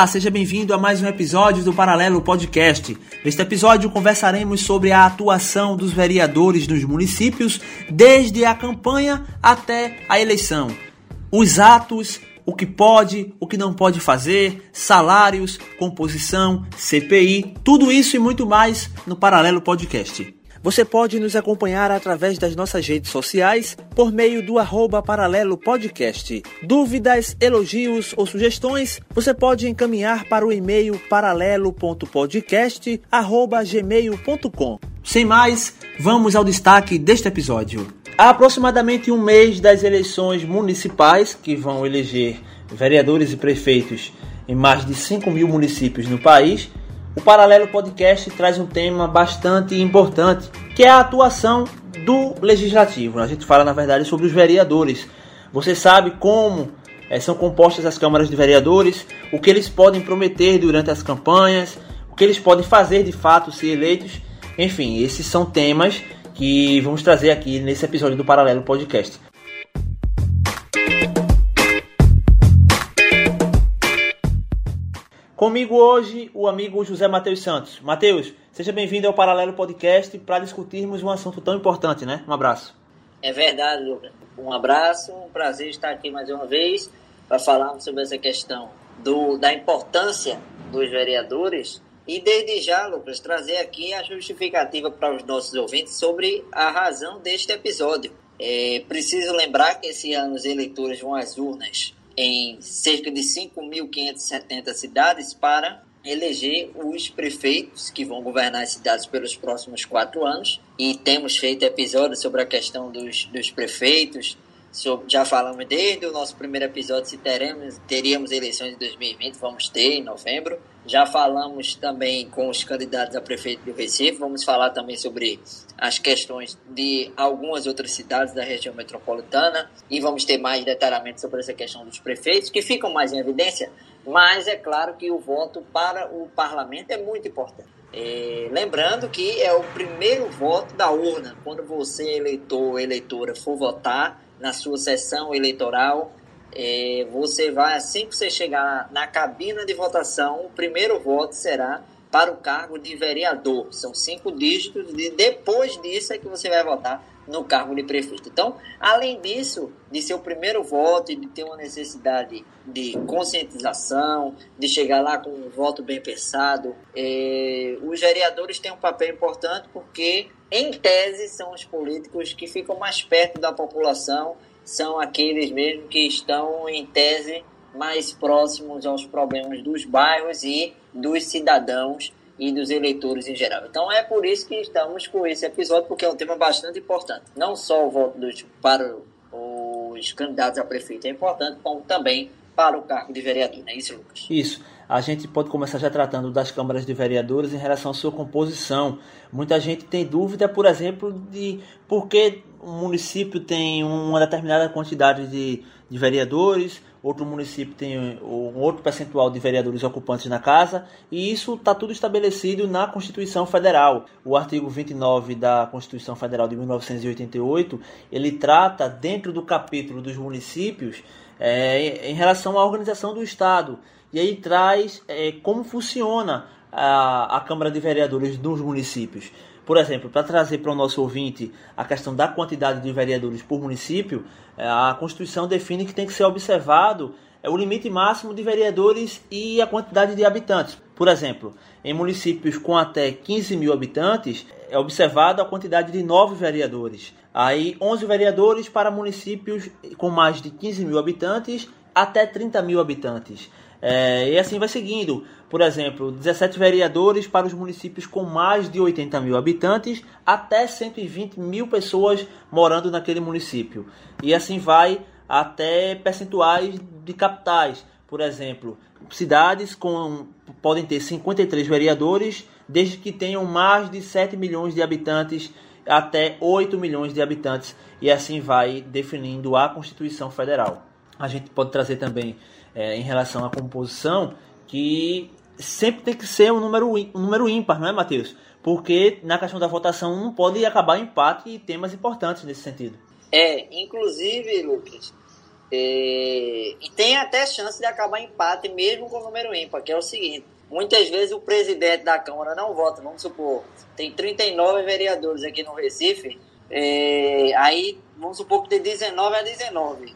Olá, seja bem-vindo a mais um episódio do Paralelo Podcast. Neste episódio conversaremos sobre a atuação dos vereadores nos municípios desde a campanha até a eleição. Os atos, o que pode, o que não pode fazer, salários, composição, CPI, tudo isso e muito mais no Paralelo Podcast. Você pode nos acompanhar através das nossas redes sociais por meio do arroba Paralelo Podcast. Dúvidas, elogios ou sugestões, você pode encaminhar para o e-mail paralelo.podcast.gmail.com. Sem mais, vamos ao destaque deste episódio. Há aproximadamente um mês das eleições municipais, que vão eleger vereadores e prefeitos em mais de 5 mil municípios no país, o Paralelo Podcast traz um tema bastante importante, que é a atuação do legislativo. A gente fala, na verdade, sobre os vereadores. Você sabe como é, são compostas as câmaras de vereadores, o que eles podem prometer durante as campanhas, o que eles podem fazer de fato se eleitos. Enfim, esses são temas que vamos trazer aqui nesse episódio do Paralelo Podcast. Comigo hoje o amigo José Matheus Santos. Matheus, seja bem-vindo ao Paralelo Podcast para discutirmos um assunto tão importante, né? Um abraço. É verdade, Lucas. Um abraço, um prazer estar aqui mais uma vez para falarmos sobre essa questão do, da importância dos vereadores e desde já, Lucas, trazer aqui a justificativa para os nossos ouvintes sobre a razão deste episódio. É preciso lembrar que esse ano os eleitores vão às urnas em cerca de 5.570 cidades para eleger os prefeitos que vão governar as cidades pelos próximos quatro anos. E temos feito episódios sobre a questão dos, dos prefeitos, sobre, já falamos desde o nosso primeiro episódio se teremos, teríamos eleições em 2020, vamos ter em novembro. Já falamos também com os candidatos a prefeito do Recife, vamos falar também sobre as questões de algumas outras cidades da região metropolitana e vamos ter mais detalhamento sobre essa questão dos prefeitos, que ficam mais em evidência, mas é claro que o voto para o parlamento é muito importante. É, lembrando que é o primeiro voto da urna, quando você, eleitor ou eleitora, for votar, na sua sessão eleitoral. É, você vai, assim que você chegar na cabina de votação, o primeiro voto será para o cargo de vereador. São cinco dígitos e depois disso é que você vai votar no cargo de prefeito. Então, além disso, de ser o primeiro voto e de ter uma necessidade de conscientização, de chegar lá com um voto bem pensado, é, os vereadores têm um papel importante porque em tese, são os políticos que ficam mais perto da população, são aqueles mesmo que estão, em tese, mais próximos aos problemas dos bairros e dos cidadãos e dos eleitores em geral. Então é por isso que estamos com esse episódio, porque é um tema bastante importante. Não só o voto dos, para os candidatos a prefeito é importante, como também para o cargo de vereador, não é isso, Lucas? Isso. A gente pode começar já tratando das câmaras de vereadores em relação à sua composição. Muita gente tem dúvida, por exemplo, de por que um município tem uma determinada quantidade de, de vereadores, outro município tem um outro percentual de vereadores ocupantes na casa, e isso está tudo estabelecido na Constituição Federal. O artigo 29 da Constituição Federal de 1988, ele trata, dentro do capítulo dos municípios, é, em relação à organização do Estado. E aí traz é, como funciona a, a Câmara de Vereadores dos municípios. Por exemplo, para trazer para o nosso ouvinte a questão da quantidade de vereadores por município, é, a Constituição define que tem que ser observado é o limite máximo de vereadores e a quantidade de habitantes. Por exemplo, em municípios com até 15 mil habitantes, é observada a quantidade de 9 vereadores. Aí, 11 vereadores para municípios com mais de 15 mil habitantes até 30 mil habitantes. É, e assim vai seguindo. Por exemplo, 17 vereadores para os municípios com mais de 80 mil habitantes, até 120 mil pessoas morando naquele município. E assim vai até percentuais de capitais. Por exemplo, cidades com podem ter 53 vereadores, desde que tenham mais de 7 milhões de habitantes até 8 milhões de habitantes, e assim vai definindo a Constituição Federal. A gente pode trazer também é, em relação à composição que sempre tem que ser um número, um número ímpar, não é, Matheus? Porque na questão da votação não pode acabar empate e temas importantes nesse sentido. É, inclusive, Lucas, E, e tem até chance de acabar empate mesmo com o número ímpar, que é o seguinte. Muitas vezes o presidente da Câmara não vota, vamos supor, tem 39 vereadores aqui no Recife, é, aí vamos supor que tem 19 a 19,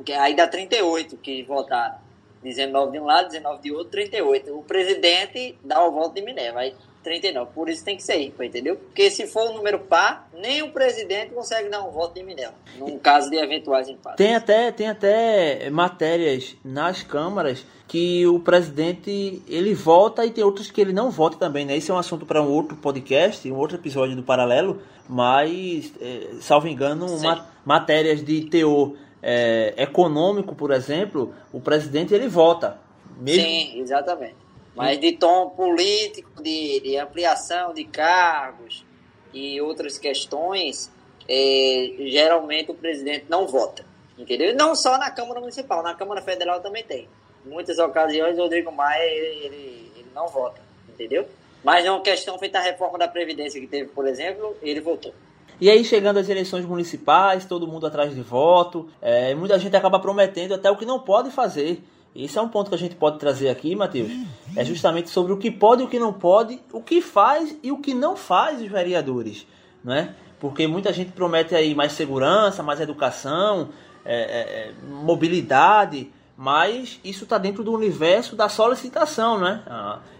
porque aí dá 38 que votaram. 19 de um lado, 19 de outro, 38. O presidente dá o voto de Minerva. Aí 39. Por isso tem que ser ímpar, entendeu? Porque se for um número par, nem o presidente consegue dar um voto de Minel, num caso de eventuais empates. Tem até, tem até matérias nas câmaras que o presidente ele vota e tem outras que ele não vota também, né? Esse é um assunto para um outro podcast, um outro episódio do Paralelo, mas, é, salvo engano, ma matérias de teor é, econômico, por exemplo, o presidente ele vota. Mesmo... Sim, exatamente mas de tom político, de, de ampliação de cargos e outras questões, é, geralmente o presidente não vota, entendeu? Não só na Câmara Municipal, na Câmara Federal também tem. Em muitas ocasiões, o Rodrigo Maia, ele, ele, ele não vota, entendeu? Mas é uma questão feita a reforma da Previdência que teve, por exemplo, ele votou. E aí, chegando às eleições municipais, todo mundo atrás de voto, é, muita gente acaba prometendo até o que não pode fazer. Esse é um ponto que a gente pode trazer aqui, Matheus. É justamente sobre o que pode e o que não pode, o que faz e o que não faz os vereadores, não é? Porque muita gente promete aí mais segurança, mais educação, é, é, é mobilidade, mas isso está dentro do universo da solicitação, né?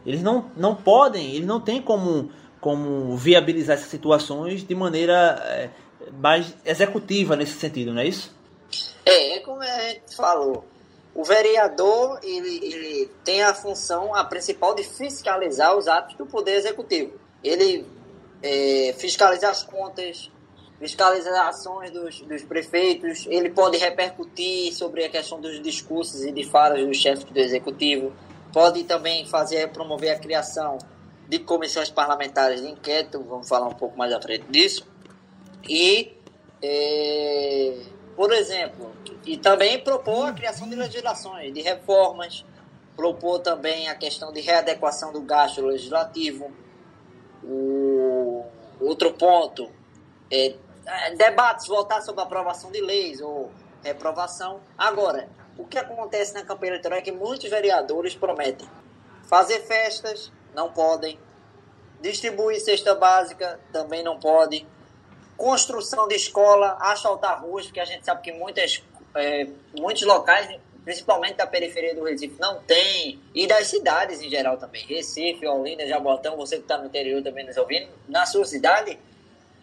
Eles não, não podem, eles não têm como, como viabilizar essas situações de maneira é, mais executiva nesse sentido, não é isso? É, é como a gente falou o vereador ele, ele tem a função, a principal, de fiscalizar os atos do Poder Executivo. Ele é, fiscaliza as contas, fiscaliza as ações dos, dos prefeitos, ele pode repercutir sobre a questão dos discursos e de falas dos chefes do Executivo, pode também fazer, promover a criação de comissões parlamentares de inquérito, vamos falar um pouco mais à frente disso, e, é, por exemplo, e também propôs a criação de legislações, de reformas, propôs também a questão de readequação do gasto legislativo. O outro ponto é, é debates voltar sobre aprovação de leis ou reprovação. Agora, o que acontece na campanha eleitoral é que muitos vereadores prometem fazer festas, não podem, distribuir cesta básica, também não podem, construção de escola, asfaltar ruas, porque a gente sabe que muitas é, muitos locais, principalmente da periferia do Recife, não tem, e das cidades em geral também, Recife, Olinda, Jabotão, você que está no interior também nos ouvindo, na sua cidade,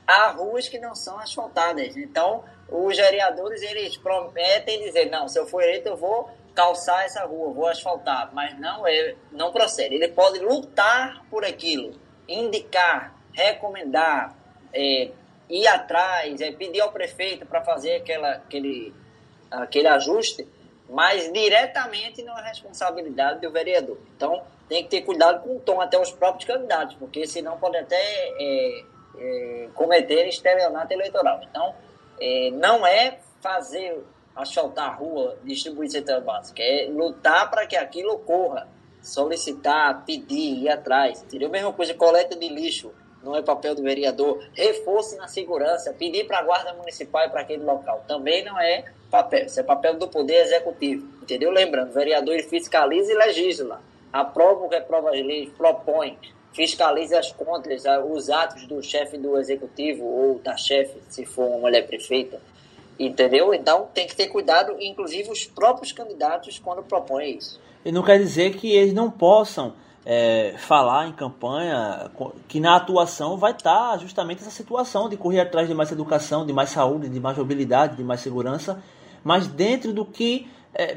há ruas que não são asfaltadas. Então, os vereadores, eles prometem dizer, não, se eu for eleito, eu vou calçar essa rua, vou asfaltar, mas não é, não procede. Ele pode lutar por aquilo, indicar, recomendar, é, ir atrás, é, pedir ao prefeito para fazer aquela, aquele aquele ajuste, mas diretamente não é responsabilidade do vereador. Então, tem que ter cuidado com o tom até os próprios candidatos, porque senão pode até é, é, cometer estelionato eleitoral. Então, é, não é fazer asfaltar a rua, distribuir cesta básica, é lutar para que aquilo ocorra, solicitar, pedir, ir atrás. Entendeu? Mesma coisa, coleta de lixo, não é papel do vereador. Reforço na segurança, pedir para a guarda municipal e para aquele local, também não é papel. Isso é papel do Poder Executivo. Entendeu? Lembrando, o vereador fiscaliza e legisla. Aprova ou reprova as leis, propõe, fiscaliza as contas, os atos do chefe do Executivo ou da chefe, se for uma mulher prefeita. Entendeu? Então tem que ter cuidado, inclusive os próprios candidatos, quando propõem isso. E não quer dizer que eles não possam é, falar em campanha que na atuação vai estar tá justamente essa situação de correr atrás de mais educação, de mais saúde, de mais mobilidade, de mais segurança mas dentro do que é,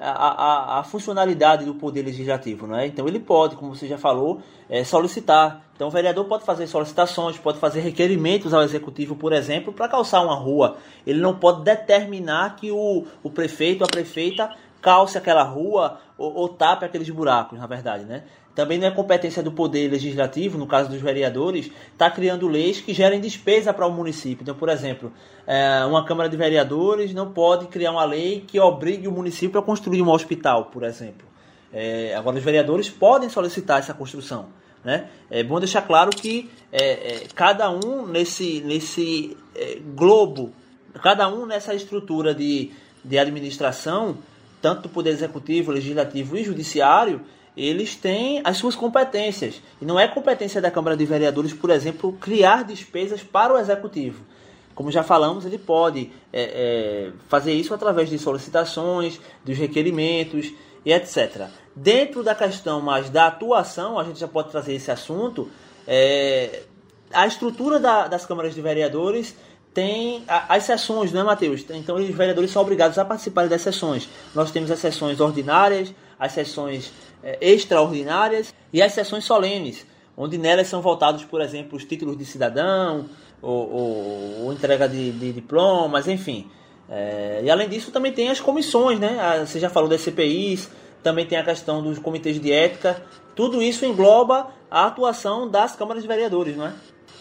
a, a, a, funcionalidade do poder legislativo, não é? Então ele pode, como você já falou, é, solicitar. Então o vereador pode fazer solicitações, pode fazer requerimentos ao executivo, por exemplo, para calçar uma rua. Ele não pode determinar que o, o prefeito, a prefeita calce aquela rua ou, ou tape aqueles buracos, na verdade, né? Também não é competência do poder legislativo, no caso dos vereadores, estar tá criando leis que gerem despesa para o município. Então, por exemplo, é, uma Câmara de Vereadores não pode criar uma lei que obrigue o município a construir um hospital, por exemplo. É, agora, os vereadores podem solicitar essa construção. Né? É bom deixar claro que é, é, cada um nesse, nesse é, globo, cada um nessa estrutura de de administração, tanto do Poder Executivo, Legislativo e Judiciário, eles têm as suas competências. E não é competência da Câmara de Vereadores, por exemplo, criar despesas para o Executivo. Como já falamos, ele pode é, é, fazer isso através de solicitações, dos requerimentos e etc. Dentro da questão mais da atuação, a gente já pode trazer esse assunto. É, a estrutura da, das câmaras de vereadores tem as sessões, não é, Matheus? Então, os vereadores são obrigados a participar das sessões. Nós temos as sessões ordinárias, as sessões é, extraordinárias e as sessões solenes, onde nelas são votados, por exemplo, os títulos de cidadão, ou, ou, ou entrega de, de, diplomas, enfim. É, e além disso, também tem as comissões, né? Você já falou das CPIs, também tem a questão dos comitês de ética. Tudo isso engloba a atuação das câmaras de vereadores, não é?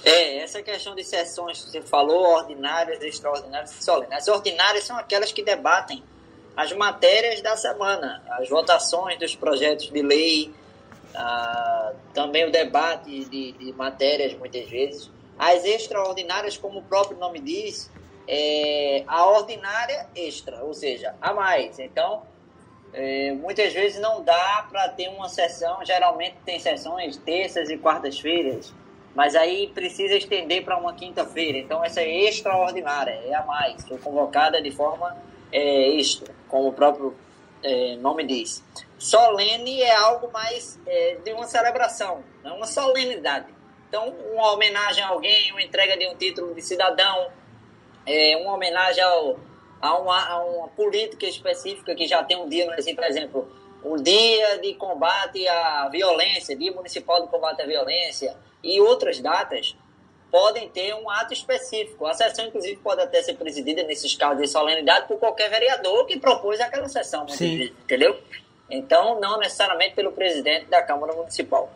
É, essa questão de sessões que você falou, ordinárias, extraordinárias e solenes. As ordinárias são aquelas que debatem as matérias da semana, as votações dos projetos de lei, ah, também o debate de, de, matérias, muitas vezes. As extraordinárias, como o próprio nome diz, é a ordinária extra, ou seja, a mais. Então, é, muitas vezes não dá para ter uma sessão, geralmente tem sessões terças e quartas-feiras, mas aí precisa estender para uma quinta-feira. Então, essa é extraordinária, é a mais, foi convocada de forma é, extra, como o próprio é, nome diz. Solene é algo mais é, de uma celebração, é uma solenidade. Então, uma homenagem a alguém, uma entrega de um título de cidadão, é, uma homenagem ao, a, uma, a uma política específica que já tem um dia, por exemplo, o dia de combate à violência, dia municipal de combate à violência e outras datas podem ter um ato específico. A sessão, inclusive, pode até ser presidida, nesses casos de solenidade, por qualquer vereador que propôs aquela sessão, vezes, entendeu? Então, não necessariamente pelo presidente da Câmara Municipal.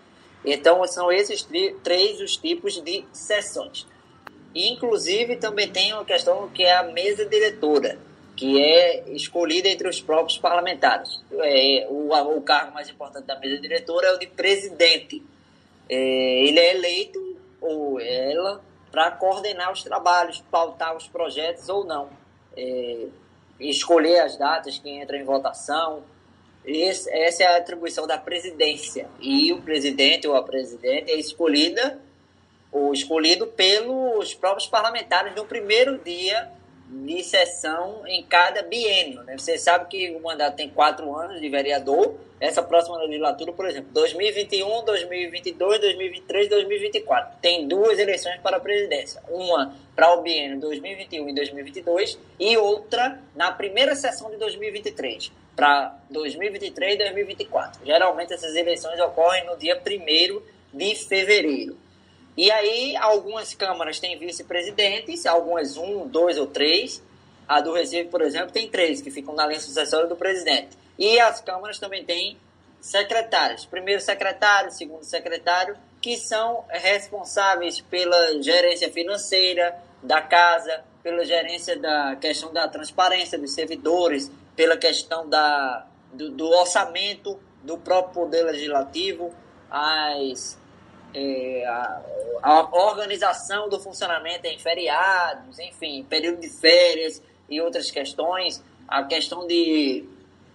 Então, são esses três os tipos de sessões. Inclusive, também tem uma questão que é a mesa diretora, que é escolhida entre os próprios parlamentares. É, o, o cargo mais importante da mesa diretora é o de presidente. É, ele é eleito, ou ela, para coordenar os trabalhos, pautar os projetos ou não. É, escolher as datas que entram em votação, esse, essa é a atribuição da presidência. E o presidente ou a presidente é escolhida ou escolhido pelos próprios parlamentares no primeiro dia de sessão em cada biênio. Né? Você sabe que o mandato tem quatro anos de vereador. Essa próxima legislatura, por exemplo, 2021, 2022, 2023, 2024. Tem duas eleições para a presidência. Uma para o biênio 2021 e 2022 e outra na primeira sessão de 2023 para 2023 e 2024. Geralmente essas eleições ocorrem no dia 1 de fevereiro. E aí, algumas câmaras têm vice-presidentes, algumas um, dois ou três. A do Recife, por exemplo, tem três que ficam na linha sucessória do presidente. E as câmaras também têm secretários. Primeiro secretário, segundo secretário, que são responsáveis pela gerência financeira da casa, pela gerência da questão da transparência dos servidores, pela questão da, do, do orçamento do próprio Poder Legislativo, as é, a, a, organização do funcionamento em feriados, enfim, período de férias e outras questões, a questão de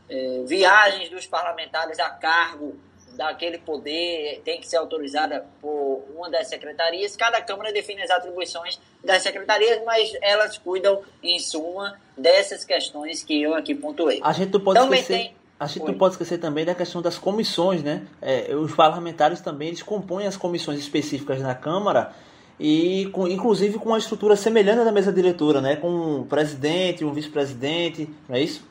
é, viagens dos parlamentares a cargo daquele poder tem que ser autorizada por uma das secretarias. Cada Câmara define as atribuições das secretarias, mas elas cuidam, em suma, dessas questões que eu aqui pontuei. A gente não pode Também esquecer... tem a gente Oi. não pode esquecer também da questão das comissões, né? É, os parlamentares também eles compõem as comissões específicas na Câmara e com, inclusive com uma estrutura semelhante à da mesa diretora, né? Com um presidente, um vice-presidente, não é isso?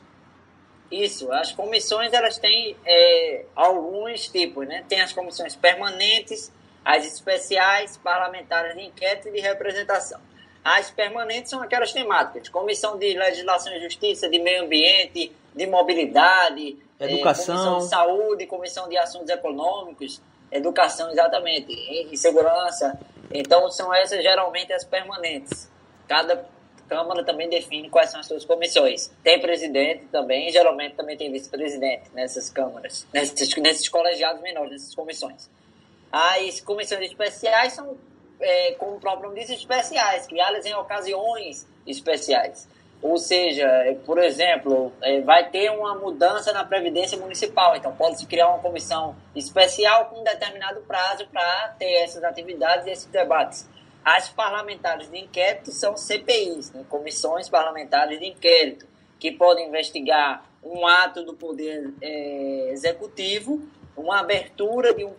Isso, as comissões elas têm é, alguns tipos, né? Tem as comissões permanentes, as especiais, parlamentares de inquérito e de representação. As permanentes são aquelas temáticas, comissão de legislação e justiça, de meio ambiente, de mobilidade, educação, é, comissão de saúde, comissão de assuntos econômicos, educação exatamente, e, segurança. Então são essas geralmente as permanentes. Cada Câmara também define quais são as suas comissões. Tem presidente também, geralmente também tem vice-presidente nessas câmaras, nesses, nesses colegiados menores, nessas comissões. As comissões especiais são, é, nome diz, especiais, criadas em ocasiões especiais. Ou seja, é, por exemplo, é, vai ter uma mudança na Previdência Municipal, então pode-se criar uma comissão especial com um determinado prazo para ter essas atividades e esses debates. As parlamentares de inquérito são CPIs, né? comissões parlamentares de inquérito, que podem investigar um ato do Poder é, Executivo, uma abertura de, um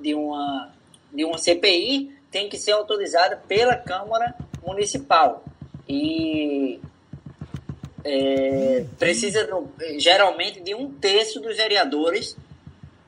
de, uma, de uma CPI tem que ser autorizada pela Câmara Municipal. E é, precisa geralmente de um terço dos vereadores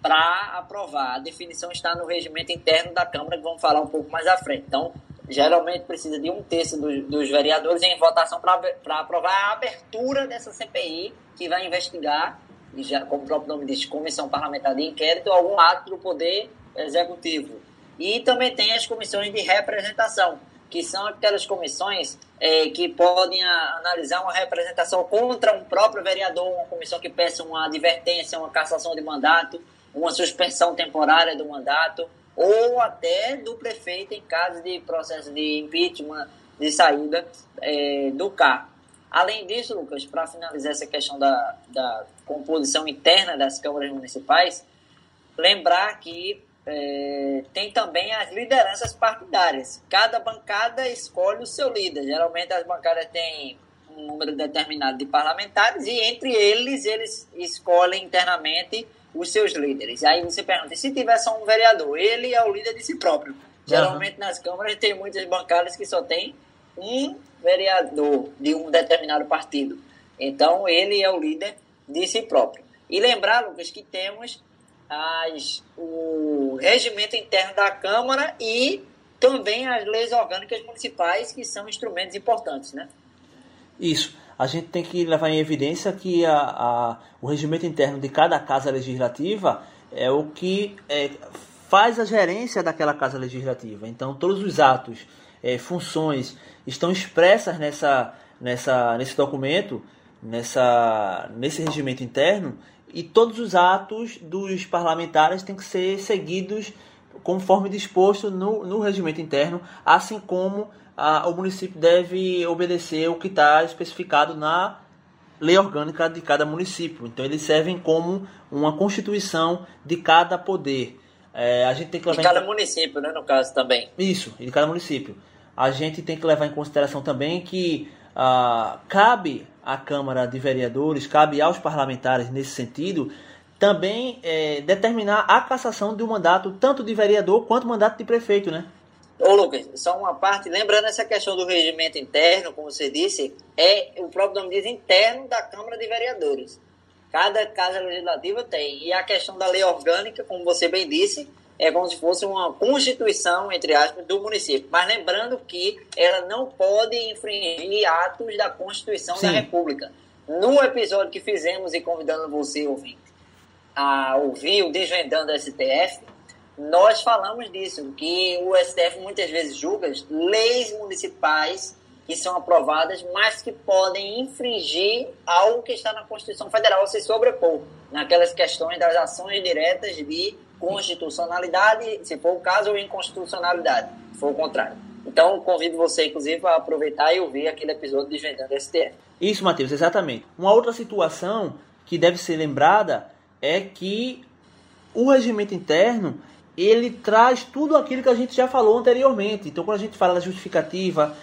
para aprovar. A definição está no regimento interno da Câmara, que vamos falar um pouco mais à frente. Então, geralmente precisa de um terço dos, dos vereadores em votação para aprovar a abertura dessa CPI, que vai investigar, já, como o próprio nome diz, Comissão Parlamentar de Inquérito, algum ato do Poder Executivo. E também tem as comissões de representação, que são aquelas comissões é, que podem a, analisar uma representação contra um próprio vereador, uma comissão que peça uma advertência, uma cassação de mandato, uma suspensão temporária do mandato, ou até do prefeito em caso de processo de impeachment, de saída é, do cargo. Além disso, Lucas, para finalizar essa questão da, da composição interna das câmaras municipais, lembrar que é, tem também as lideranças partidárias. Cada bancada escolhe o seu líder. Geralmente as bancadas têm um número determinado de parlamentares e entre eles eles escolhem internamente os seus líderes. Aí você pergunta, se tiver só um vereador, ele é o líder de si próprio. Geralmente uhum. nas câmaras tem muitas bancadas que só tem um vereador de um determinado partido. Então ele é o líder de si próprio. E lembrar, Lucas, que temos as, o regimento interno da Câmara e também as leis orgânicas municipais, que são instrumentos importantes, né? Isso. A gente tem que levar em evidência que a, a o regimento interno de cada casa legislativa é o que é, faz a gerência daquela casa legislativa. Então, todos os atos, é, funções estão expressas nessa, nessa, nesse documento, nessa, nesse regimento interno, e todos os atos dos parlamentares têm que ser seguidos conforme disposto no, no regimento interno, assim como a, o município deve obedecer o que está especificado na lei orgânica de cada município. Então eles servem como uma constituição de cada poder. É, a gente tem que levar de cada em... município, né, no caso também. Isso, de cada município. A gente tem que levar em consideração também que ah, cabe à Câmara de Vereadores, cabe aos parlamentares nesse sentido, também é, determinar a cassação um mandato tanto de vereador quanto mandato de prefeito, né? Ô Lucas, só uma parte, lembrando essa questão do regimento interno, como você disse, é o próprio nome diz interno da Câmara de Vereadores. Cada casa legislativa tem. E a questão da lei orgânica, como você bem disse, é como se fosse uma constituição, entre aspas, do município. Mas lembrando que ela não pode infringir atos da Constituição Sim. da República. No episódio que fizemos e convidando você, ouvinte, a ouvir o Desvendando STF, nós falamos disso, que o STF muitas vezes julga leis municipais que são aprovadas, mas que podem infringir algo que está na Constituição Federal, se sobrepor naquelas questões das ações diretas de constitucionalidade, se for o caso, ou inconstitucionalidade, se for o contrário. Então, convido você, inclusive, a aproveitar e ouvir aquele episódio de Desvendando STF. Isso, Matheus, exatamente. Uma outra situação que deve ser lembrada é que o regimento interno ele traz tudo aquilo que a gente já falou anteriormente. Então, quando a gente fala da justificativa,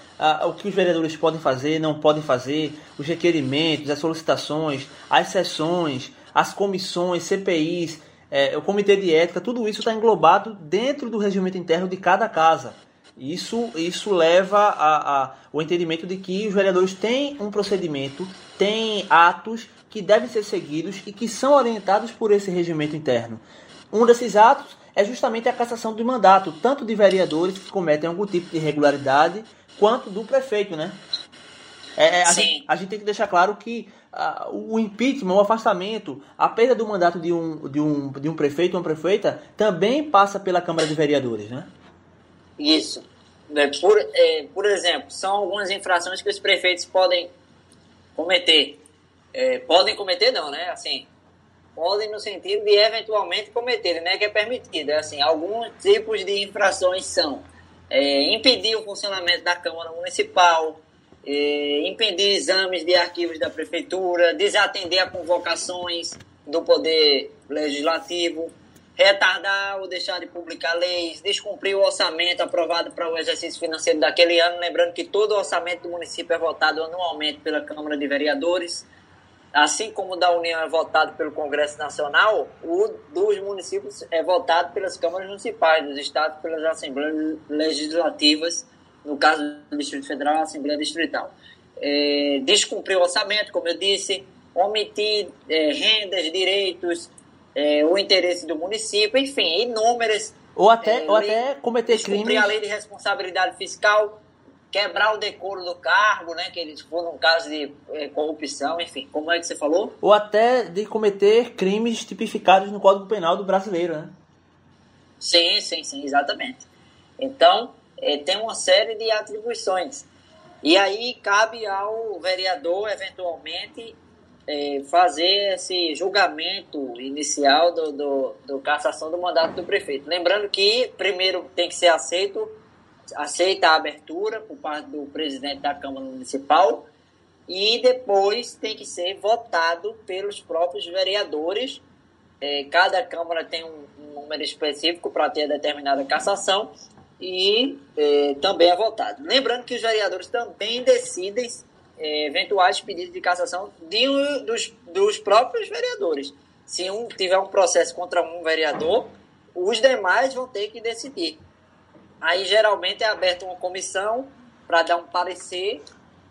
o que os vereadores podem fazer, não podem fazer, os requerimentos, as solicitações, as sessões, as comissões, CPIs, é, o comitê de ética, tudo isso está englobado dentro do regimento interno de cada casa. Isso, isso leva a, a, o entendimento de que os vereadores têm um procedimento, têm atos que devem ser seguidos e que são orientados por esse regimento interno. Um desses atos é justamente a cassação do mandato, tanto de vereadores que cometem algum tipo de irregularidade, quanto do prefeito, né? É, é a, gente, a, gente, tem que deixar claro que o impeachment, o afastamento, a perda do mandato de um, de um, de um prefeito ou uma prefeita também passa pela Câmara de Vereadores, né? Isso. É, por, é, por exemplo, são algumas infrações que os prefeitos podem cometer. É, podem cometer não, né? Assim, podem no sentido de eventualmente cometerem, né? Que é permitido. É assim, alguns tipos de infrações são é, impedir o funcionamento da Câmara Municipal, é, impedir exames de arquivos da prefeitura, desatender a convocações do poder legislativo, retardar ou deixar de publicar leis, descumprir o orçamento aprovado para o exercício financeiro daquele ano, lembrando que todo o orçamento do município é votado anualmente pela Câmara de Vereadores, assim como o da União é votado pelo Congresso Nacional, o dos municípios é votado pelas câmaras municipais, dos estados pelas assembleias legislativas, no caso do Distrito Federal, a Assembleia Distrital. É, descumprir o orçamento, como eu disse, omitir é, rendas, direitos, é, o interesse do município, enfim, inúmeras. Ou até, é, ou até cometer crimes. a lei de responsabilidade fiscal, quebrar o decoro do cargo, né? Que eles for num caso de é, corrupção, enfim, como é que você falou? Ou até de cometer crimes tipificados no Código Penal do brasileiro, né? Sim, sim, sim, exatamente. Então, é, tem uma série de atribuições. E aí cabe ao vereador, eventualmente, é, fazer esse julgamento inicial do, do, do, cassação do mandato do prefeito. Lembrando que primeiro tem que ser aceito, aceita a abertura por parte do presidente da Câmara Municipal e depois tem que ser votado pelos próprios vereadores. É, cada Câmara tem um, um número específico para ter determinada cassação e é, também é votado. Lembrando que os vereadores também decidem é, eventuais pedidos de cassação de, dos, dos próprios vereadores. Se um tiver um processo contra um vereador, os demais vão ter que decidir. Aí geralmente é aberta uma comissão para dar um parecer,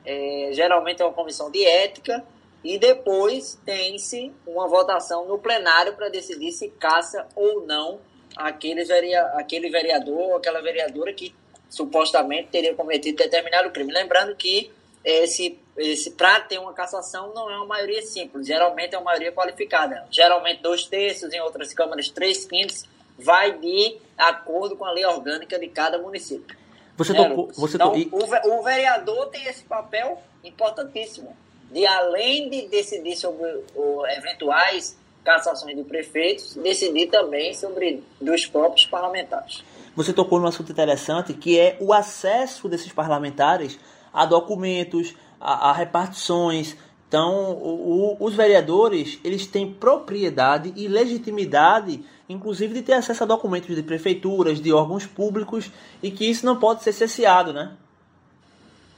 é, geralmente é uma comissão de ética, e depois tem-se uma votação no plenário para decidir se caça ou não aquele, verea, aquele vereador ou aquela vereadora que supostamente teria cometido determinado crime. Lembrando que esse, esse para ter uma cassação não é uma maioria simples, geralmente é uma maioria qualificada. Geralmente dois terços, em outras câmaras três quintos, vai de acordo com a lei orgânica de cada município. Você tocou, você então, o, o vereador tem esse papel importantíssimo de além de decidir sobre o, eventuais cassações de prefeitos, decidir também sobre dos próprios parlamentares. Você tocou num assunto interessante que é o acesso desses parlamentares a documentos, a, a repartições. Então, o, o, os vereadores eles têm propriedade e legitimidade, inclusive de ter acesso a documentos de prefeituras, de órgãos públicos, e que isso não pode ser cesseado, né?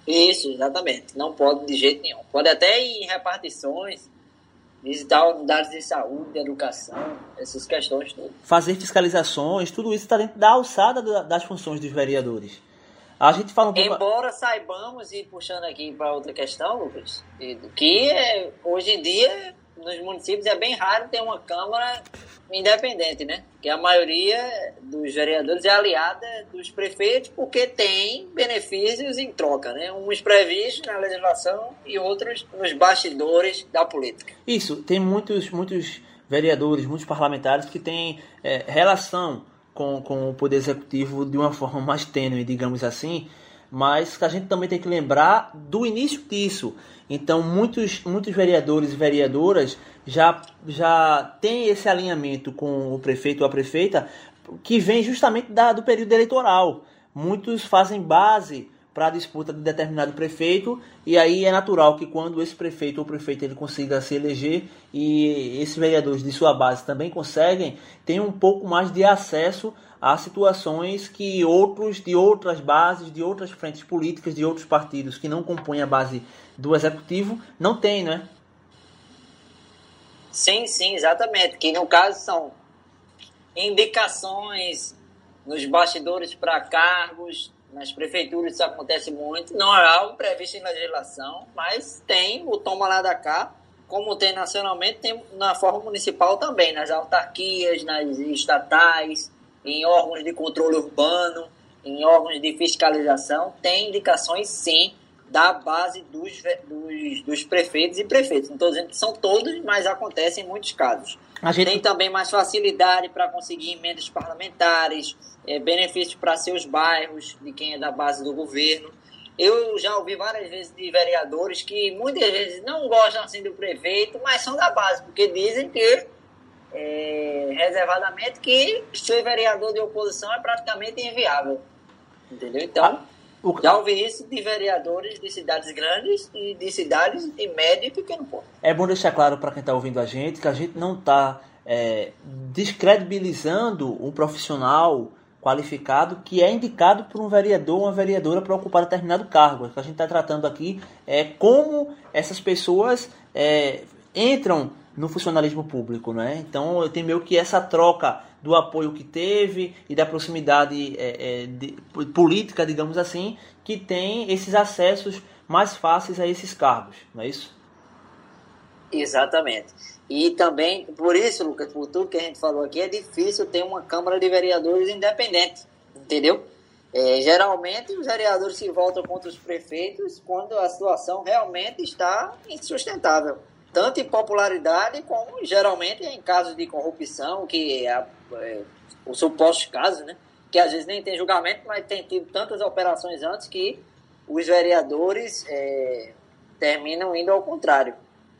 Isso, exatamente. Não pode de jeito nenhum. Pode até ir em repartições, visitar unidades de saúde, de educação, essas questões todas. Fazer fiscalizações, tudo isso está dentro da alçada das funções dos vereadores. A gente fala um pouco... Embora saibamos, e puxando aqui para outra questão, Lucas, que é, hoje em dia nos municípios é bem raro ter uma Câmara independente, né? Que a maioria dos vereadores é aliada dos prefeitos porque tem benefícios em troca, né? Uns previstos na legislação e outros nos bastidores da política. Isso, tem muitos, muitos vereadores, muitos parlamentares que têm é, relação com, com o Poder Executivo de uma forma mais tênue, digamos assim, mas que a gente também tem que lembrar do início disso. Então, muitos, muitos vereadores e vereadoras já, já têm esse alinhamento com o prefeito ou a prefeita que vem justamente da, do período eleitoral. Muitos fazem base para a disputa de determinado prefeito e aí é natural que quando esse prefeito ou prefeito ele consiga se eleger e esses vereadores de sua base também conseguem, tem um pouco mais de acesso a situações que outros de outras bases, de outras frentes políticas, de outros partidos que não compõem a base do executivo não têm, né? Sim, sim, exatamente. Que no caso são indicações nos bastidores para cargos, nas prefeituras isso acontece muito. Não é algo previsto em legislação, mas tem o toma lá da cá, como tem nacionalmente, tem na forma municipal também, nas autarquias, nas estatais, em órgãos de controle urbano, em órgãos de fiscalização, tem indicações sim da base dos, dos, dos prefeitos e prefeitos. Não estou dizendo que são todos, mas acontece em muitos casos. Gente... Tem também mais facilidade para conseguir emendas parlamentares, é, benefícios para seus bairros, de quem é da base do governo. Eu já ouvi várias vezes de vereadores que muitas vezes não gostam assim do prefeito, mas são da base, porque dizem que é, reservadamente que ser vereador de oposição é praticamente inviável. Entendeu? Então, Já ouvi isso de vereadores de cidades grandes e de cidades de médio e pequeno porte. É bom deixar claro para quem está ouvindo a gente que a gente não está é, descredibilizando um profissional qualificado que é indicado por um vereador ou uma vereadora para ocupar determinado cargo. O que a gente está tratando aqui é como essas pessoas é, entram no funcionalismo público, né? Então eu tenho meio que essa troca do apoio que teve e da proximidade é, é, de, política, digamos assim, que tem esses acessos mais fáceis a esses cargos, não é isso? Exatamente. E também, por isso, Lucas, por tudo que a gente falou aqui, é difícil ter uma Câmara de Vereadores independente, entendeu? É, geralmente, os vereadores se voltam contra os prefeitos quando a situação realmente está insustentável tanto em popularidade como geralmente em casos de corrupção, que é, é o suposto caso, né? Que às vezes nem tem julgamento, mas tem tido tantas operações antes que os vereadores é, terminam indo ao contrário.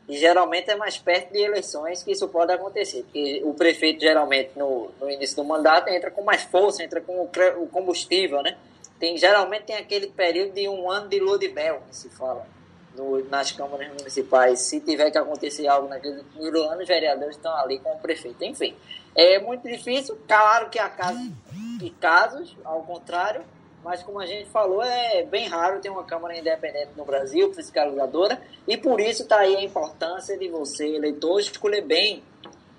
E geralmente é mais perto de eleições que isso pode acontecer, porque o prefeito geralmente no, no início do mandato entra com mais força, entra com o, o combustível, né? Tem, geralmente tem aquele período de um ano de lua de mel, que se fala no, nas câmaras municipais, se tiver que acontecer algo naquele primeiro ano, os vereadores estão ali com o prefeito. Enfim, é muito difícil, claro que há casos e casos, ao contrário, mas como a gente falou, é bem raro ter uma Câmara independente no Brasil, fiscalizadora, e por isso está aí a importância de você, eleitor, escolher bem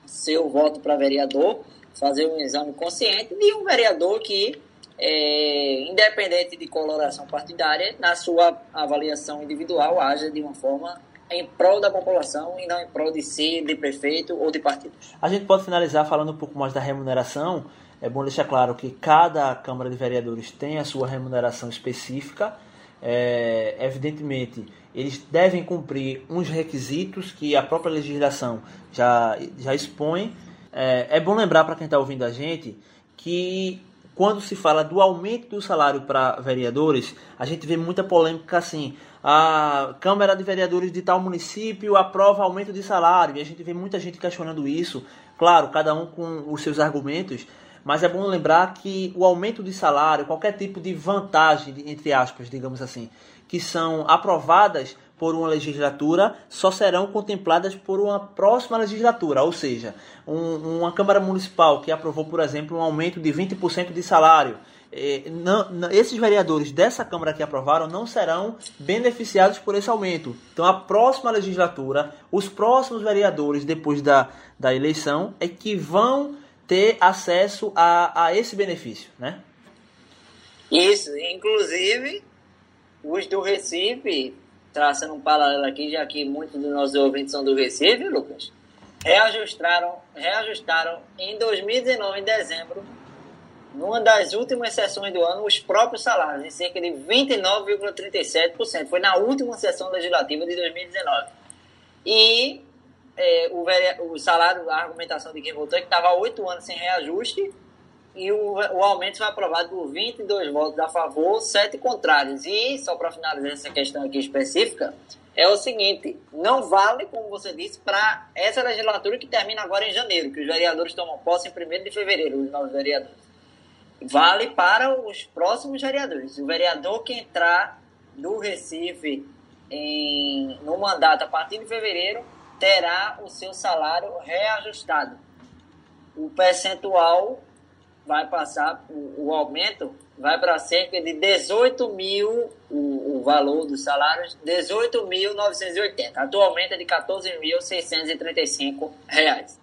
seu voto para vereador, fazer um exame consciente de um vereador que é, independente de coloração partidária, na sua avaliação individual, haja de uma forma em prol da população e não em prol de si, de prefeito ou de partido. A gente pode finalizar falando um pouco mais da remuneração. É bom deixar claro que cada Câmara de Vereadores tem a sua remuneração específica. É, evidentemente, eles devem cumprir uns requisitos que a própria legislação já, já expõe. É, é bom lembrar para quem está ouvindo a gente que quando se fala do aumento do salário para vereadores, a gente vê muita polêmica assim. A Câmara de Vereadores de tal município aprova aumento de salário. E a gente vê muita gente questionando isso. Claro, cada um com os seus argumentos. Mas é bom lembrar que o aumento de salário, qualquer tipo de vantagem, entre aspas, digamos assim, que são aprovadas por uma legislatura só serão contempladas por uma próxima legislatura, ou seja, um, uma Câmara Municipal que aprovou, por exemplo, um aumento de 20% de salário. Eh, não, não, esses vereadores dessa Câmara que aprovaram não serão beneficiados por esse aumento. Então, a próxima legislatura, os próximos vereadores, depois da, da eleição, é que vão ter acesso a, a esse benefício, né? Isso, inclusive os do Recife traçando um paralelo aqui, já que muitos dos nossos ouvintes são do Recife, Lucas, reajustaram, reajustaram em 2019, em dezembro, numa das últimas sessões do ano, os próprios salários, em cerca de 29,37%. Foi na última sessão legislativa de 2019. E é, o, o salário, a argumentação de quem votou é que estava há oito anos sem reajuste e o, o aumento foi aprovado por 22 votos a favor, 7 contrários. E, só para finalizar essa questão aqui específica, é o seguinte: não vale, como você disse, para essa legislatura que termina agora em janeiro, que os vereadores tomam posse em 1 de fevereiro, os novos vereadores. Vale para os próximos vereadores. O vereador que entrar no Recife em, no mandato a partir de fevereiro terá o seu salário reajustado. O percentual vai passar, o, o aumento vai para cerca de 18 mil, o, o valor dos salários, 18.980. Atualmente é de 14.635 reais.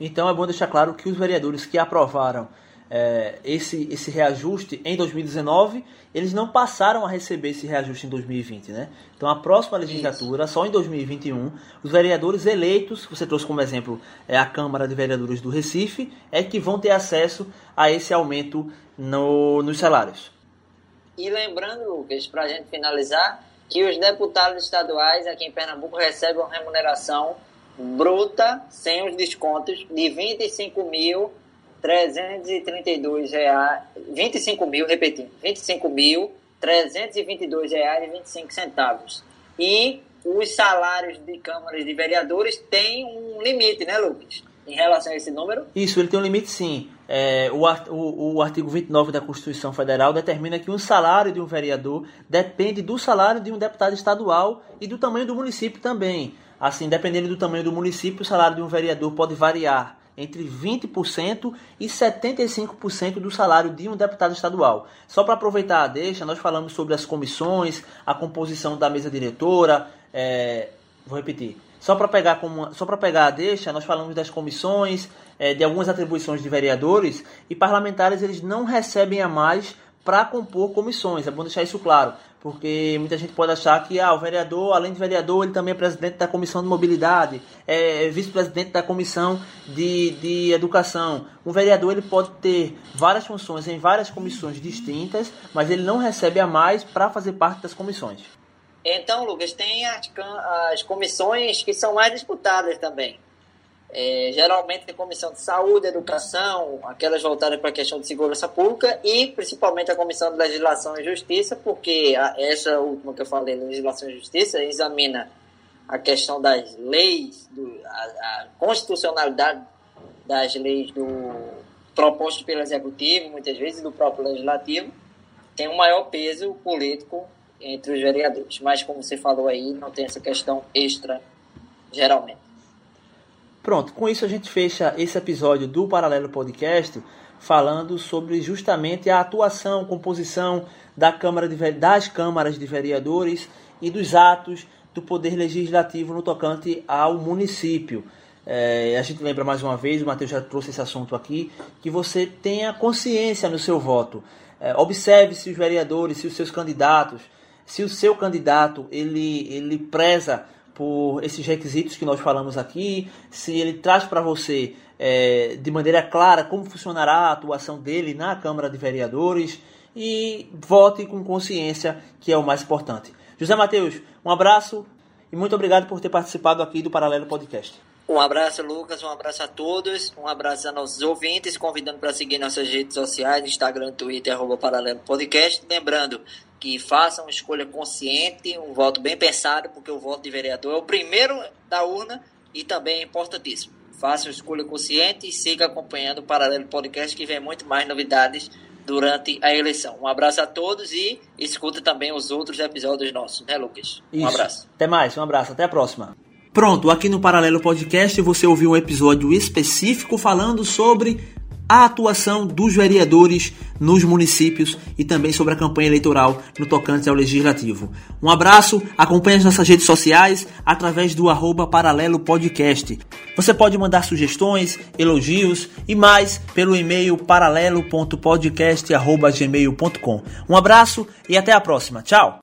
Então é bom deixar claro que os vereadores que aprovaram é, esse, esse reajuste em 2019, eles não passaram a receber esse reajuste em 2020, né? Então a próxima legislatura, Isso. só em 2021, os vereadores eleitos, você trouxe como exemplo é a Câmara de Vereadores do Recife, é que vão ter acesso a esse aumento no, nos salários. E lembrando, Lucas, para a gente finalizar, que os deputados estaduais aqui em Pernambuco recebem uma remuneração bruta, sem os descontos, de 25 mil 332 reais, 25 mil, repetindo, 25 mil 322 reais e 25 centavos. E os salários de câmaras de vereadores têm um limite, né, Lucas? Em relação a esse número? Isso, ele tem um limite sim. é, o, o, o, artigo 29 da Constituição Federal determina que o salário de um vereador depende do salário de um deputado estadual e do tamanho do município também. Assim, dependendo do tamanho do município, o salário de um vereador pode variar entre 20% e 75% do salário de um deputado estadual. Só para aproveitar a deixa, nós falamos sobre as comissões, a composição da mesa diretora. É, vou repetir. Só para pegar, como, só pegar a deixa, nós falamos das comissões, é, de algumas atribuições de vereadores e parlamentares eles não recebem a mais para compor comissões. É bom deixar isso claro, porque muita gente pode achar que ah, o vereador, além de vereador, ele também é presidente da comissão de mobilidade, é vice-presidente da comissão de, de educação. Um vereador ele pode ter várias funções em várias comissões distintas, mas ele não recebe a mais para fazer parte das comissões. Então, Lucas, tem as, as comissões que são mais disputadas também. É, geralmente tem comissão de saúde, educação, aquelas voltadas para a questão de segurança pública e principalmente a comissão de legislação e justiça, porque a, essa última que eu falei, legislação e justiça, examina a questão das leis, do, a, a, constitucionalidade das leis do proposto pelo executivo, muitas vezes do próprio legislativo, tem um maior peso político entre os vereadores. Mas como você falou aí, não tem essa questão extra geralmente. Pronto, com isso a gente fecha esse episódio do Paralelo Podcast falando sobre justamente a atuação, composição da Câmara de, das câmaras de vereadores e dos atos do Poder Legislativo no tocante ao município. É, a gente lembra mais uma vez, o Matheus já trouxe esse assunto aqui, que você tenha consciência no seu voto. É, observe se os vereadores, se os seus candidatos, se o seu candidato ele, ele preza por esses requisitos que nós falamos aqui, se ele traz para você é, de maneira clara como funcionará a atuação dele na Câmara de Vereadores e vote com consciência, que é o mais importante. José Matheus, um abraço e muito obrigado por ter participado aqui do Paralelo Podcast. Um abraço, Lucas. Um abraço a todos. Um abraço a nossos ouvintes, convidando para seguir nossas redes sociais, Instagram, Twitter, arroba Paralelo Podcast. Lembrando que façam uma escolha consciente, um voto bem pensado, porque o voto de vereador é o primeiro da urna e também é importantíssimo. Faça uma escolha consciente e siga acompanhando o Paralelo Podcast, que vem muito mais novidades durante a eleição. Um abraço a todos e escuta também os outros episódios nossos, né, Lucas? Um Isso. abraço. Até mais, um abraço, até a próxima. Pronto, aqui no Paralelo Podcast você ouviu um episódio específico falando sobre a atuação dos vereadores nos municípios e também sobre a campanha eleitoral no tocante ao legislativo. Um abraço, acompanhe as nossas redes sociais através do arroba Paralelo Podcast. Você pode mandar sugestões, elogios e mais pelo e-mail paralelo.podcast.gmail.com. Um abraço e até a próxima. Tchau!